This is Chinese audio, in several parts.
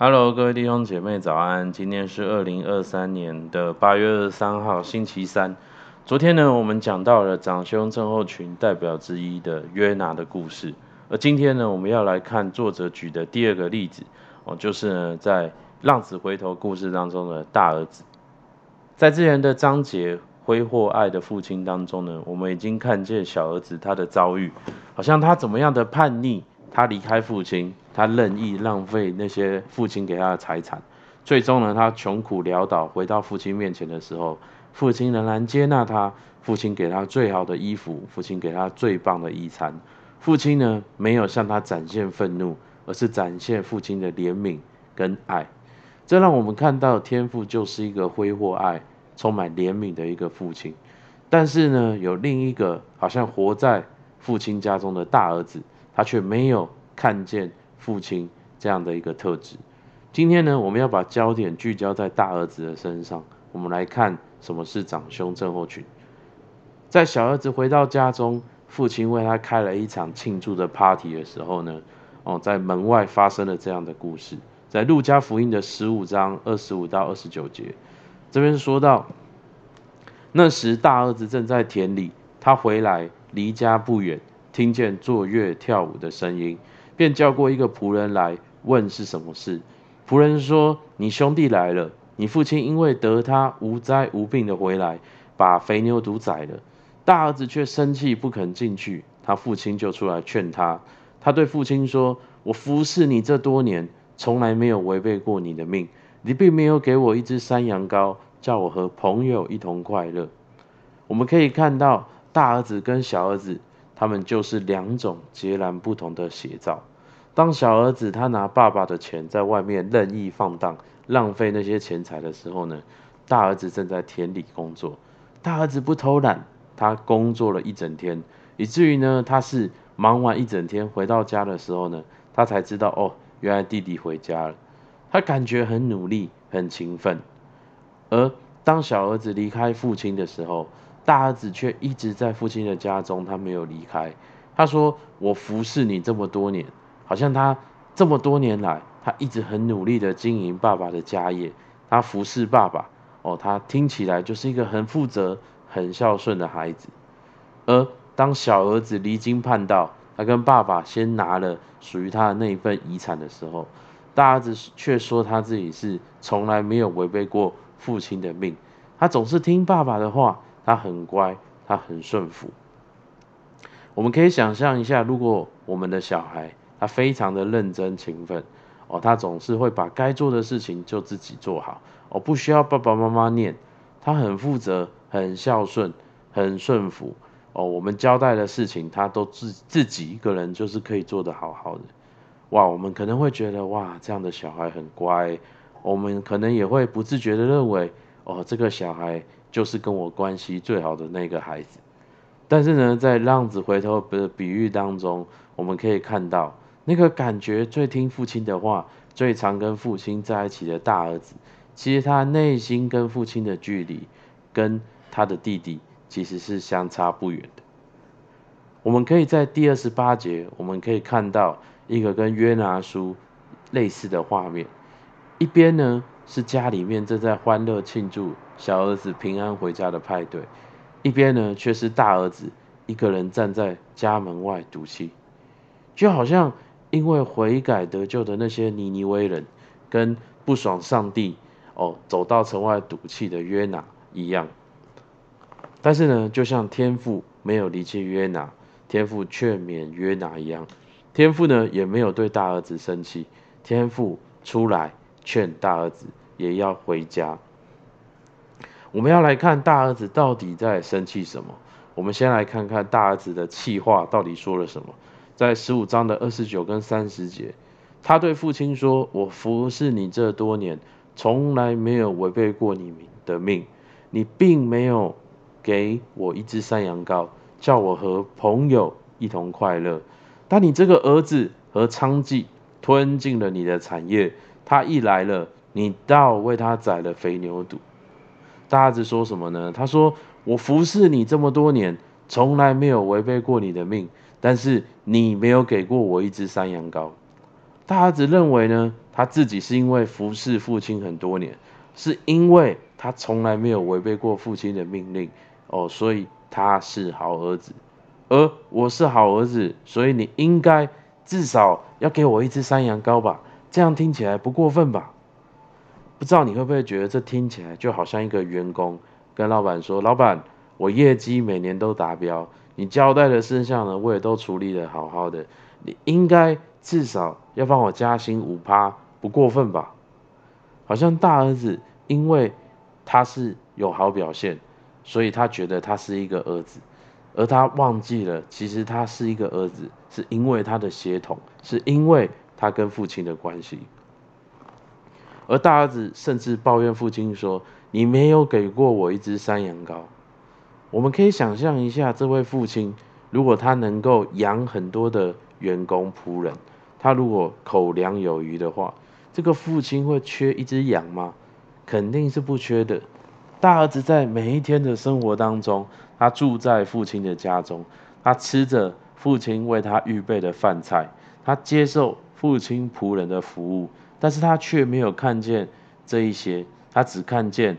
Hello，各位弟兄姐妹早安。今天是二零二三年的八月二十三号，星期三。昨天呢，我们讲到了长兄症候群代表之一的约拿的故事。而今天呢，我们要来看作者举的第二个例子哦，就是呢，在浪子回头故事当中的大儿子。在之前的章节挥霍爱的父亲当中呢，我们已经看见小儿子他的遭遇，好像他怎么样的叛逆，他离开父亲。他任意浪费那些父亲给他的财产，最终呢，他穷苦潦倒回到父亲面前的时候，父亲仍然接纳他，父亲给他最好的衣服，父亲给他最棒的一餐，父亲呢，没有向他展现愤怒，而是展现父亲的怜悯跟爱，这让我们看到天父就是一个挥霍爱、充满怜悯的一个父亲，但是呢，有另一个好像活在父亲家中的大儿子，他却没有看见。父亲这样的一个特质，今天呢，我们要把焦点聚焦在大儿子的身上。我们来看什么是长兄症候群。在小儿子回到家中，父亲为他开了一场庆祝的 party 的时候呢，哦，在门外发生了这样的故事。在路加福音的十五章二十五到二十九节，这边说到，那时大儿子正在田里，他回来离家不远，听见作乐跳舞的声音。便叫过一个仆人来问是什么事。仆人说：“你兄弟来了，你父亲因为得他无灾无病的回来，把肥牛犊宰了。大儿子却生气不肯进去，他父亲就出来劝他。他对父亲说：‘我服侍你这多年，从来没有违背过你的命。你并没有给我一只山羊羔，叫我和朋友一同快乐。’我们可以看到大儿子跟小儿子。”他们就是两种截然不同的写照。当小儿子他拿爸爸的钱在外面任意放荡、浪费那些钱财的时候呢，大儿子正在田里工作。大儿子不偷懒，他工作了一整天，以至于呢，他是忙完一整天回到家的时候呢，他才知道哦，原来弟弟回家了。他感觉很努力、很勤奋。而当小儿子离开父亲的时候，大儿子却一直在父亲的家中，他没有离开。他说：“我服侍你这么多年，好像他这么多年来，他一直很努力的经营爸爸的家业，他服侍爸爸。哦，他听起来就是一个很负责、很孝顺的孩子。而当小儿子离经叛道，他跟爸爸先拿了属于他的那一份遗产的时候，大儿子却说他自己是从来没有违背过父亲的命，他总是听爸爸的话。”他很乖，他很顺服。我们可以想象一下，如果我们的小孩他非常的认真勤奋，哦，他总是会把该做的事情就自己做好，哦，不需要爸爸妈妈念，他很负责、很孝顺、很顺服，哦，我们交代的事情他都自自己一个人就是可以做得好好的。哇，我们可能会觉得哇，这样的小孩很乖，我们可能也会不自觉的认为，哦，这个小孩。就是跟我关系最好的那个孩子，但是呢，在浪子回头的比喻当中，我们可以看到那个感觉最听父亲的话、最常跟父亲在一起的大儿子，其实他内心跟父亲的距离，跟他的弟弟其实是相差不远的。我们可以在第二十八节，我们可以看到一个跟约拿书类似的画面，一边呢是家里面正在欢乐庆祝。小儿子平安回家的派对，一边呢却是大儿子一个人站在家门外赌气，就好像因为悔改得救的那些尼尼微人，跟不爽上帝哦走到城外赌气的约拿一样。但是呢，就像天父没有离弃约拿，天父劝勉约拿一样，天父呢也没有对大儿子生气，天父出来劝大儿子也要回家。我们要来看大儿子到底在生气什么？我们先来看看大儿子的气话到底说了什么。在十五章的二十九跟三十节，他对父亲说：“我服侍你这多年，从来没有违背过你的命。你并没有给我一只山羊羔，叫我和朋友一同快乐。但你这个儿子和娼妓吞进了你的产业。他一来了，你倒为他宰了肥牛肚。”大儿子说什么呢？他说：“我服侍你这么多年，从来没有违背过你的命，但是你没有给过我一只山羊羔。”大儿子认为呢，他自己是因为服侍父亲很多年，是因为他从来没有违背过父亲的命令哦，所以他是好儿子。而我是好儿子，所以你应该至少要给我一只山羊羔吧？这样听起来不过分吧？不知道你会不会觉得这听起来就好像一个员工跟老板说：“老板，我业绩每年都达标，你交代的事项呢，我也都处理得好好的，你应该至少要帮我加薪五趴，不过分吧？”好像大儿子因为他是有好表现，所以他觉得他是一个儿子。而他忘记了，其实他是一个儿子，是因为他的血统，是因为他跟父亲的关系。而大儿子甚至抱怨父亲说：“你没有给过我一只山羊羔。”我们可以想象一下，这位父亲如果他能够养很多的员工仆人，他如果口粮有余的话，这个父亲会缺一只羊吗？肯定是不缺的。大儿子在每一天的生活当中，他住在父亲的家中，他吃着父亲为他预备的饭菜，他接受父亲仆人的服务，但是他却没有看见这一些，他只看见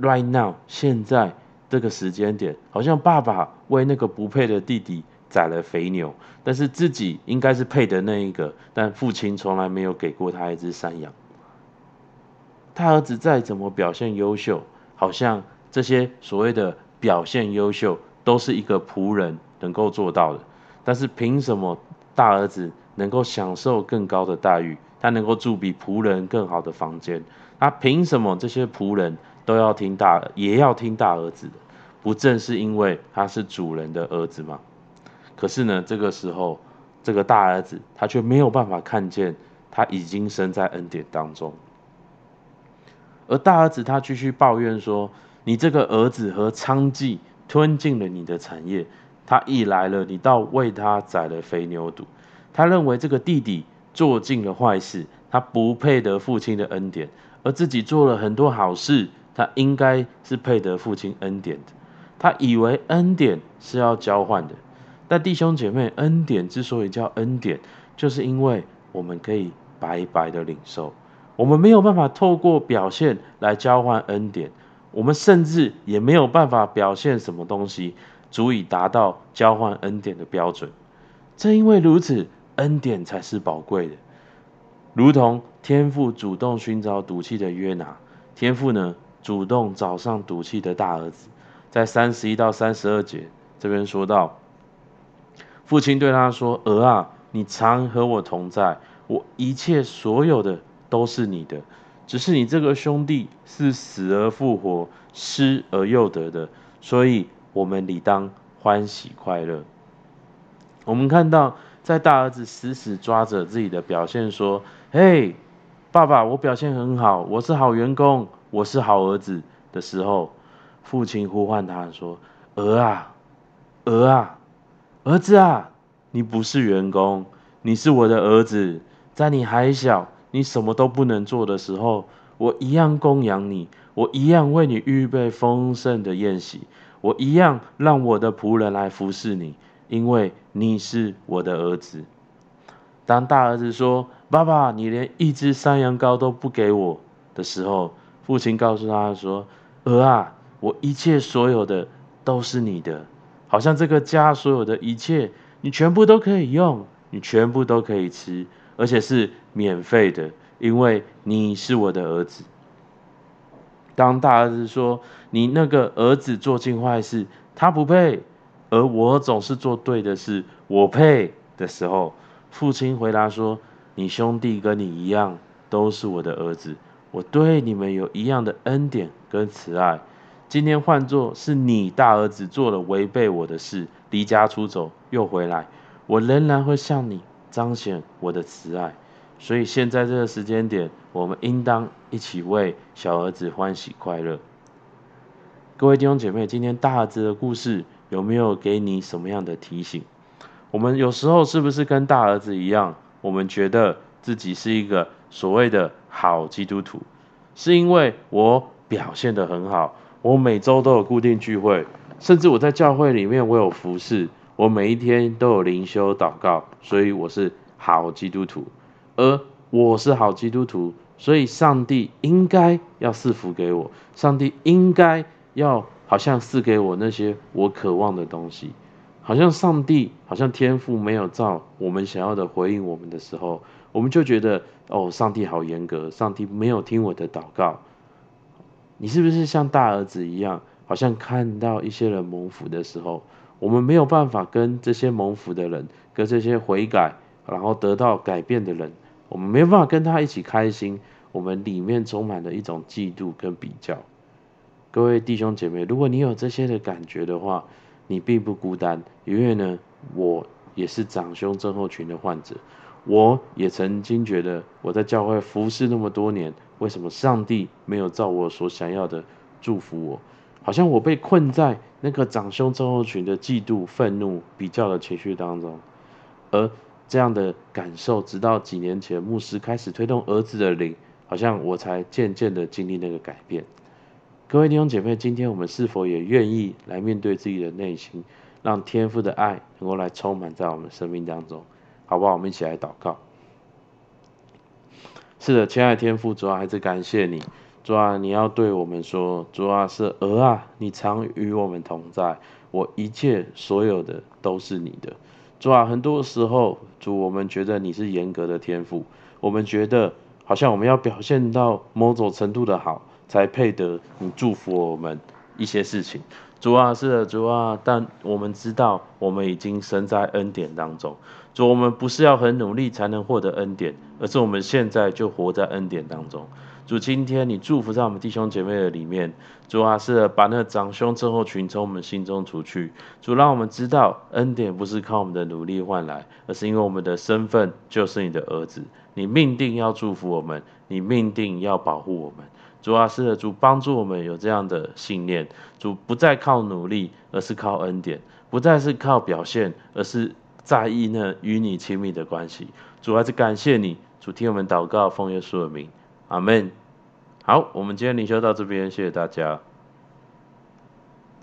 right now 现在这个时间点，好像爸爸为那个不配的弟弟宰了肥牛，但是自己应该是配的那一个，但父亲从来没有给过他一只山羊。他儿子再怎么表现优秀，好像这些所谓的。表现优秀都是一个仆人能够做到的，但是凭什么大儿子能够享受更高的待遇？他能够住比仆人更好的房间？他凭什么这些仆人都要听大，也要听大儿子的？不正是因为他是主人的儿子吗？可是呢，这个时候这个大儿子他却没有办法看见他已经身在恩典当中，而大儿子他继续抱怨说。你这个儿子和娼妓吞进了你的产业，他一来了，你倒为他宰了肥牛犊。他认为这个弟弟做尽了坏事，他不配得父亲的恩典，而自己做了很多好事，他应该是配得父亲恩典的。他以为恩典是要交换的，但弟兄姐妹，恩典之所以叫恩典，就是因为我们可以白白的领受，我们没有办法透过表现来交换恩典。我们甚至也没有办法表现什么东西，足以达到交换恩典的标准。正因为如此，恩典才是宝贵的。如同天父主动寻找赌气的约拿，天父呢主动找上赌气的大儿子。在三十一到三十二节这边说到，父亲对他说：“儿啊，你常和我同在，我一切所有的都是你的。”只是你这个兄弟是死而复活、失而又得的，所以我们理当欢喜快乐。我们看到，在大儿子死死抓着自己的表现说：“嘿，爸爸，我表现很好，我是好员工，我是好儿子”的时候，父亲呼唤他说：“儿啊，儿啊，儿子啊，你不是员工，你是我的儿子，在你还小。”你什么都不能做的时候，我一样供养你，我一样为你预备丰盛的宴席，我一样让我的仆人来服侍你，因为你是我的儿子。当大儿子说：“爸爸，你连一只山羊羔都不给我的时候，”父亲告诉他说：“儿啊，我一切所有的都是你的，好像这个家所有的一切，你全部都可以用，你全部都可以吃。”而且是免费的，因为你是我的儿子。当大儿子说：“你那个儿子做尽坏事，他不配；而我总是做对的事，我配。”的时候，父亲回答说：“你兄弟跟你一样，都是我的儿子，我对你们有一样的恩典跟慈爱。今天换作是你大儿子做了违背我的事，离家出走又回来，我仍然会向你。”彰显我的慈爱，所以现在这个时间点，我们应当一起为小儿子欢喜快乐。各位弟兄姐妹，今天大儿子的故事有没有给你什么样的提醒？我们有时候是不是跟大儿子一样，我们觉得自己是一个所谓的好基督徒，是因为我表现得很好，我每周都有固定聚会，甚至我在教会里面我有服侍。我每一天都有灵修祷告，所以我是好基督徒。而我是好基督徒，所以上帝应该要赐福给我，上帝应该要好像赐给我那些我渴望的东西，好像上帝好像天父没有照我们想要的回应我们的时候，我们就觉得哦，上帝好严格，上帝没有听我的祷告。你是不是像大儿子一样，好像看到一些人蒙福的时候，我们没有办法跟这些蒙福的人，跟这些悔改然后得到改变的人，我们没有办法跟他一起开心，我们里面充满了一种嫉妒跟比较。各位弟兄姐妹，如果你有这些的感觉的话，你并不孤单，因为呢，我也是长兄症候群的患者。我也曾经觉得我在教会服侍那么多年，为什么上帝没有照我所想要的祝福我？好像我被困在那个长兄症候群的嫉妒、愤怒、比较的情绪当中。而这样的感受，直到几年前牧师开始推动儿子的灵，好像我才渐渐的经历那个改变。各位弟兄姐妹，今天我们是否也愿意来面对自己的内心，让天父的爱能够来充满在我们生命当中？好不好？我们一起来祷告。是的，亲爱的天父，主啊，还是感谢你，主啊，你要对我们说，主啊，是儿啊，你常与我们同在，我一切所有的都是你的。主啊，很多时候，主，我们觉得你是严格的天父，我们觉得好像我们要表现到某种程度的好，才配得你祝福我们一些事情。主啊，是的，主啊，但我们知道，我们已经身在恩典当中。主，我们不是要很努力才能获得恩典，而是我们现在就活在恩典当中。主，今天你祝福在我们弟兄姐妹的里面。主啊，是的，把那长兄之后群从我们心中除去。主，让我们知道，恩典不是靠我们的努力换来，而是因为我们的身份就是你的儿子。你命定要祝福我们，你命定要保护我们。主啊，是的，主帮助我们有这样的信念。主不再靠努力，而是靠恩典；不再是靠表现，而是在意呢与你亲密的关系。主还是感谢你，主听我们祷告，奉耶稣的名，阿门。好，我们今天灵修到这边，谢谢大家。